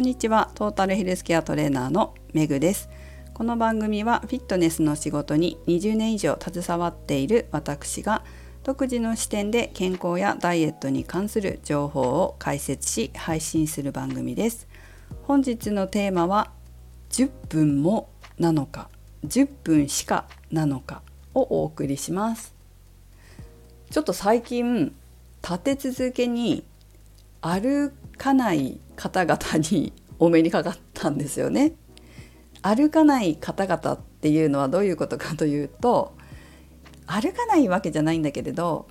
こんにちは。トータルヘルスケアトレーナーのめぐです。この番組はフィットネスの仕事に20年以上携わっている私が独自の視点で健康やダイエットに関する情報を解説し配信する番組です。本日のテーマは10分もなのか10分しかなのかをお送りします。ちょっと最近立て続けに歩かない方々にお目にかかったんですよね。歩かない方々っていうのはどういうことかというと歩かないわけじゃないんだけれど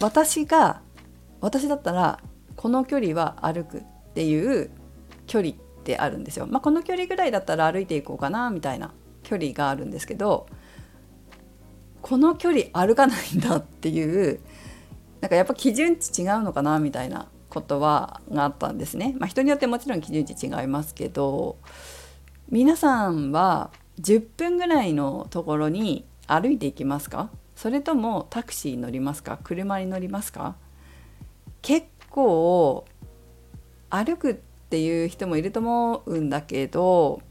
私が私だったらこの距離は歩くっていう距離ってあるんですよ。まあ、この距離ぐらいだったら歩いていこうかなみたいな距離があるんですけどこの距離歩かないんだっていうなんかやっぱ基準値違うのかなみたいなことはがあったんですね。まあ、人によってもちろん基準値違いますけど皆さんは10分ぐらいのところに歩いていきますか？それともタクシー乗りますか？車に乗りますか？結構歩くっていう人もいると思うんだけど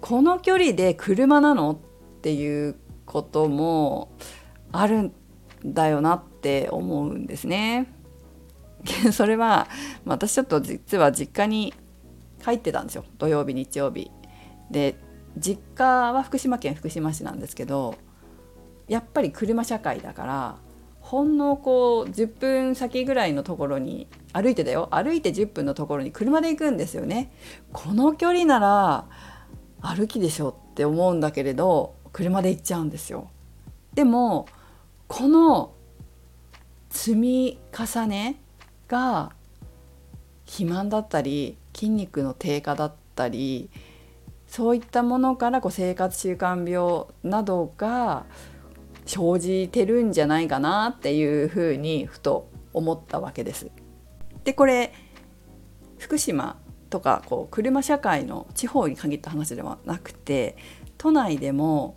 この距離で車なの？っていうこともあるんだよなって思うんですね。それは私ちょっと実は実家に帰ってたんですよ土曜日日曜日。で実家は福島県福島市なんですけどやっぱり車社会だからほんのこう10分先ぐらいのところに歩いてだよ歩いて10分のところに車で行くんですよね。この距離なら歩きでしょって思うんだけれど車で行っちゃうんですよ。でもこの積み重ねが肥満だったり筋肉の低下だったりそういったものからこう生活習慣病などが生じてるんじゃないかなっていうふうにふと思ったわけです。でこれ福島とかこう車社会の地方に限った話ではなくて都内でも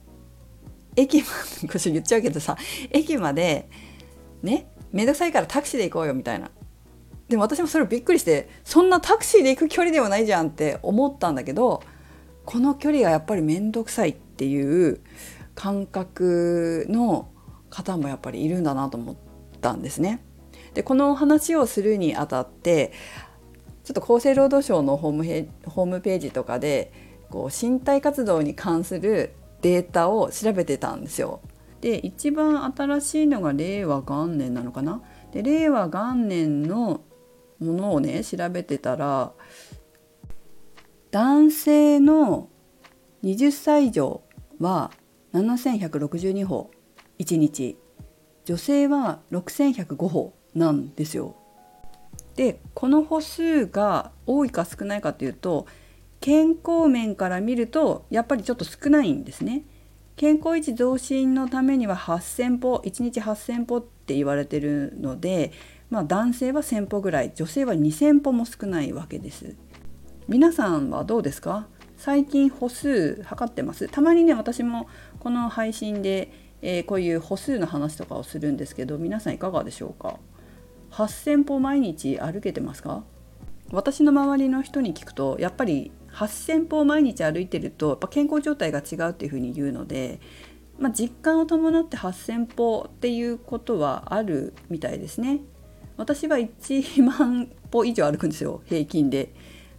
駅まで言っちゃうけどさ駅までねめんどくさいからタクシーで行こうよみたいなでも私もそれびっくりしてそんなタクシーで行く距離ではないじゃんって思ったんだけどこの距離がやっぱり面倒くさいっていう感覚の方もやっぱりいるんだなと思ったんですね。でこの話をするにあたってちょっと厚生労働省のホームホームページとかでこう身体活動に関するデータを調べてたんですよ。で一番新しいのが令和元年なのかな？で令和元年のものをね調べてたら男性の20歳以上は7162歩1日女性は6105歩なんですよ。でこの歩数が多いか少ないかというと健康面から見るとやっぱりちょっと少ないんですね。健康維持増進のためには8,000歩1日8,000歩って言われてるのでまあ、男性は1,000歩ぐらい女性は2,000歩も少ないわけです。皆さんはどうですか？最近歩数測ってます？たまにね私もこの配信で、えー、こういう歩数の話とかをするんですけど皆さんいかがでしょうか？8,000歩毎日歩けてますか？私の周りの人に聞くとやっぱり8,000歩毎日歩いてるとやっぱ健康状態が違うっていうふうに言うので、まあ、実感を伴って8,000歩っていうことはあるみたいですね。私は1万歩以上歩くんですよ 平均で。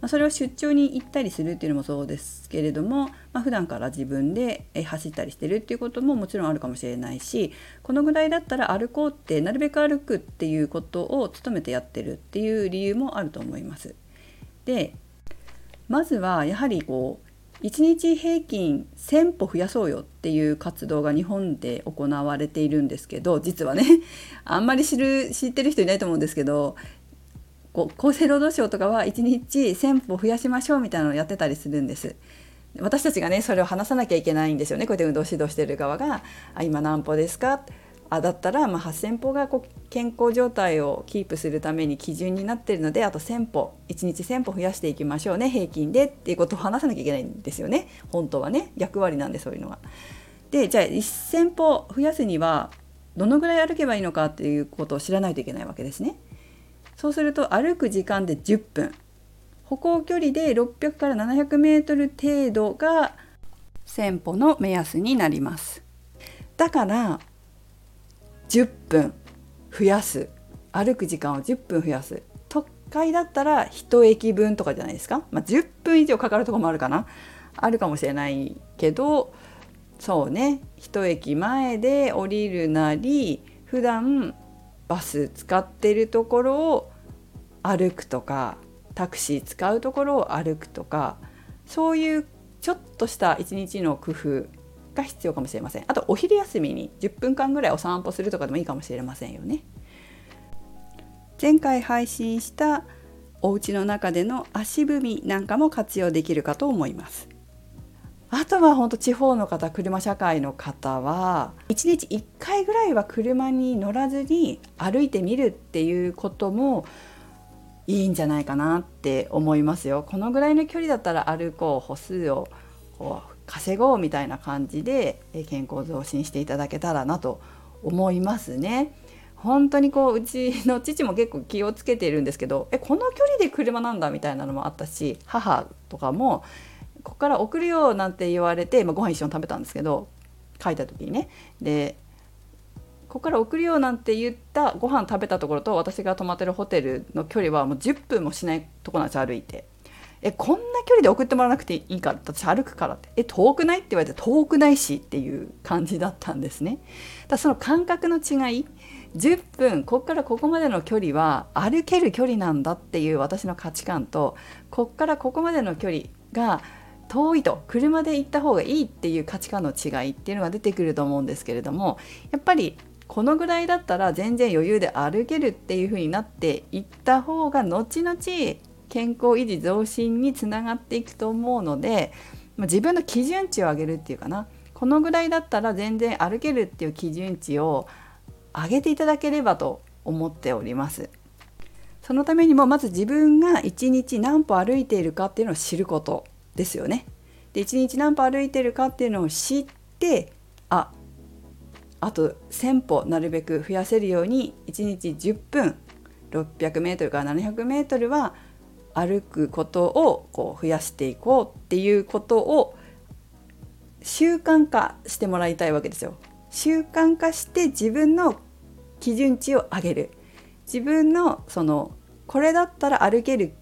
それは出張に行ったりするっていうのもそうですけれども、まあ、普段から自分で走ったりしてるっていうことももちろんあるかもしれないしこのぐらいだったら歩こうってなるべく歩くっていうことを努めてやってるっていう理由もあると思います。でまずはやはりこう1日平均1,000歩増やそうよっていう活動が日本で行われているんですけど実はね あんまり知る知ってる人いないと思うんですけどこう厚生労働省とかは1日1,000歩増やしましょうみたいなのをやってたりするんです。私たちがねそれを話さなきゃいけないんですよねこうやって運動指導してる側が「あ今何歩ですか?」あだったら、まあ、8,000歩がこう健康状態をキープするために基準になってるのであと1,000歩1日1,000歩増やしていきましょうね平均でっていうことを話さなきゃいけないんですよね本当はね役割なんでそういうのは。でじゃあ1,000歩増やすにはどのぐらい歩けばいいのかっていうことを知らないといけないわけですね。そうすると歩く時間で10分歩行距離で600から700メートル程度が1000歩の目安になりますだから10分増やす。歩く時間を10分増やす。都会だったら1駅分とかじゃないですか、まあ、10分以上かかるとこもあるかな。あるかもしれないけどそうね。1駅前で降りるなり普段バス使ってるところを歩くとかタクシー使うところを歩くとかそういうちょっとした一日の工夫が必要かもしれません。あとお昼休みに10分間ぐらいお散歩するとかでもいいかもしれませんよね。前回配信したお家の中での足踏みなんかも活用できるかと思います。あとは本当地方の方車社会の方は1日1回ぐらいは車に乗らずに歩いてみるっていうこともいいんじゃないかなって思いますよ。このぐらいの距離だったら歩こう歩数をこう稼ごうみたいな感じで健康増進していただけたらなと思いますね。本当にこううちの父も結構気をつけているんですけどえこの距離で車なんだみたいなのもあったし母とかもここから送るよなんて言われて、まあ、ご飯一緒に食べたんですけど書いた時にねでここから送るよなんて言ったご飯食べたところと私が泊まってるホテルの距離はもう10分もしないとこなんです歩いて。えこんな距離で送ってもらわなくていいか私歩くからってえ遠くない？って言われて遠くないしっていう感じだったんですね。だその感覚の違い10分こっからここまでの距離は歩ける距離なんだっていう私の価値観とこっからここまでの距離が遠いと車で行った方がいいっていう価値観の違いっていうのが出てくると思うんですけれどもやっぱりこのぐらいだったら全然余裕で歩けるっていう風になっていった方が後々健康維持増進につながっていくと思うので自分の基準値を上げるっていうかなこのぐらいだったら全然歩けるっていう基準値を上げていただければと思っております。そのためにもまず自分が1日何歩歩いているかっていうのを知ることですよね。で1日何歩歩いてるかっていうのを知ってああと1,000歩なるべく増やせるように1日10分 600m から 700m は歩くことをこう増やしていこうっていうことを習慣化してもらいたいわけですよ。習慣化して自分の基準値を上げる自分のそのこれだったら歩ける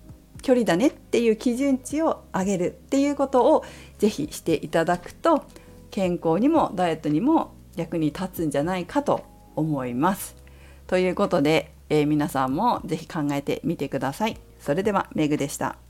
距離だねっていう基準値を上げるっていうことをぜひしていただくと健康にもダイエットにも役に立つんじゃないかと思います。ということで、えー、皆さんもぜひ考えてみてください。それではメグでした。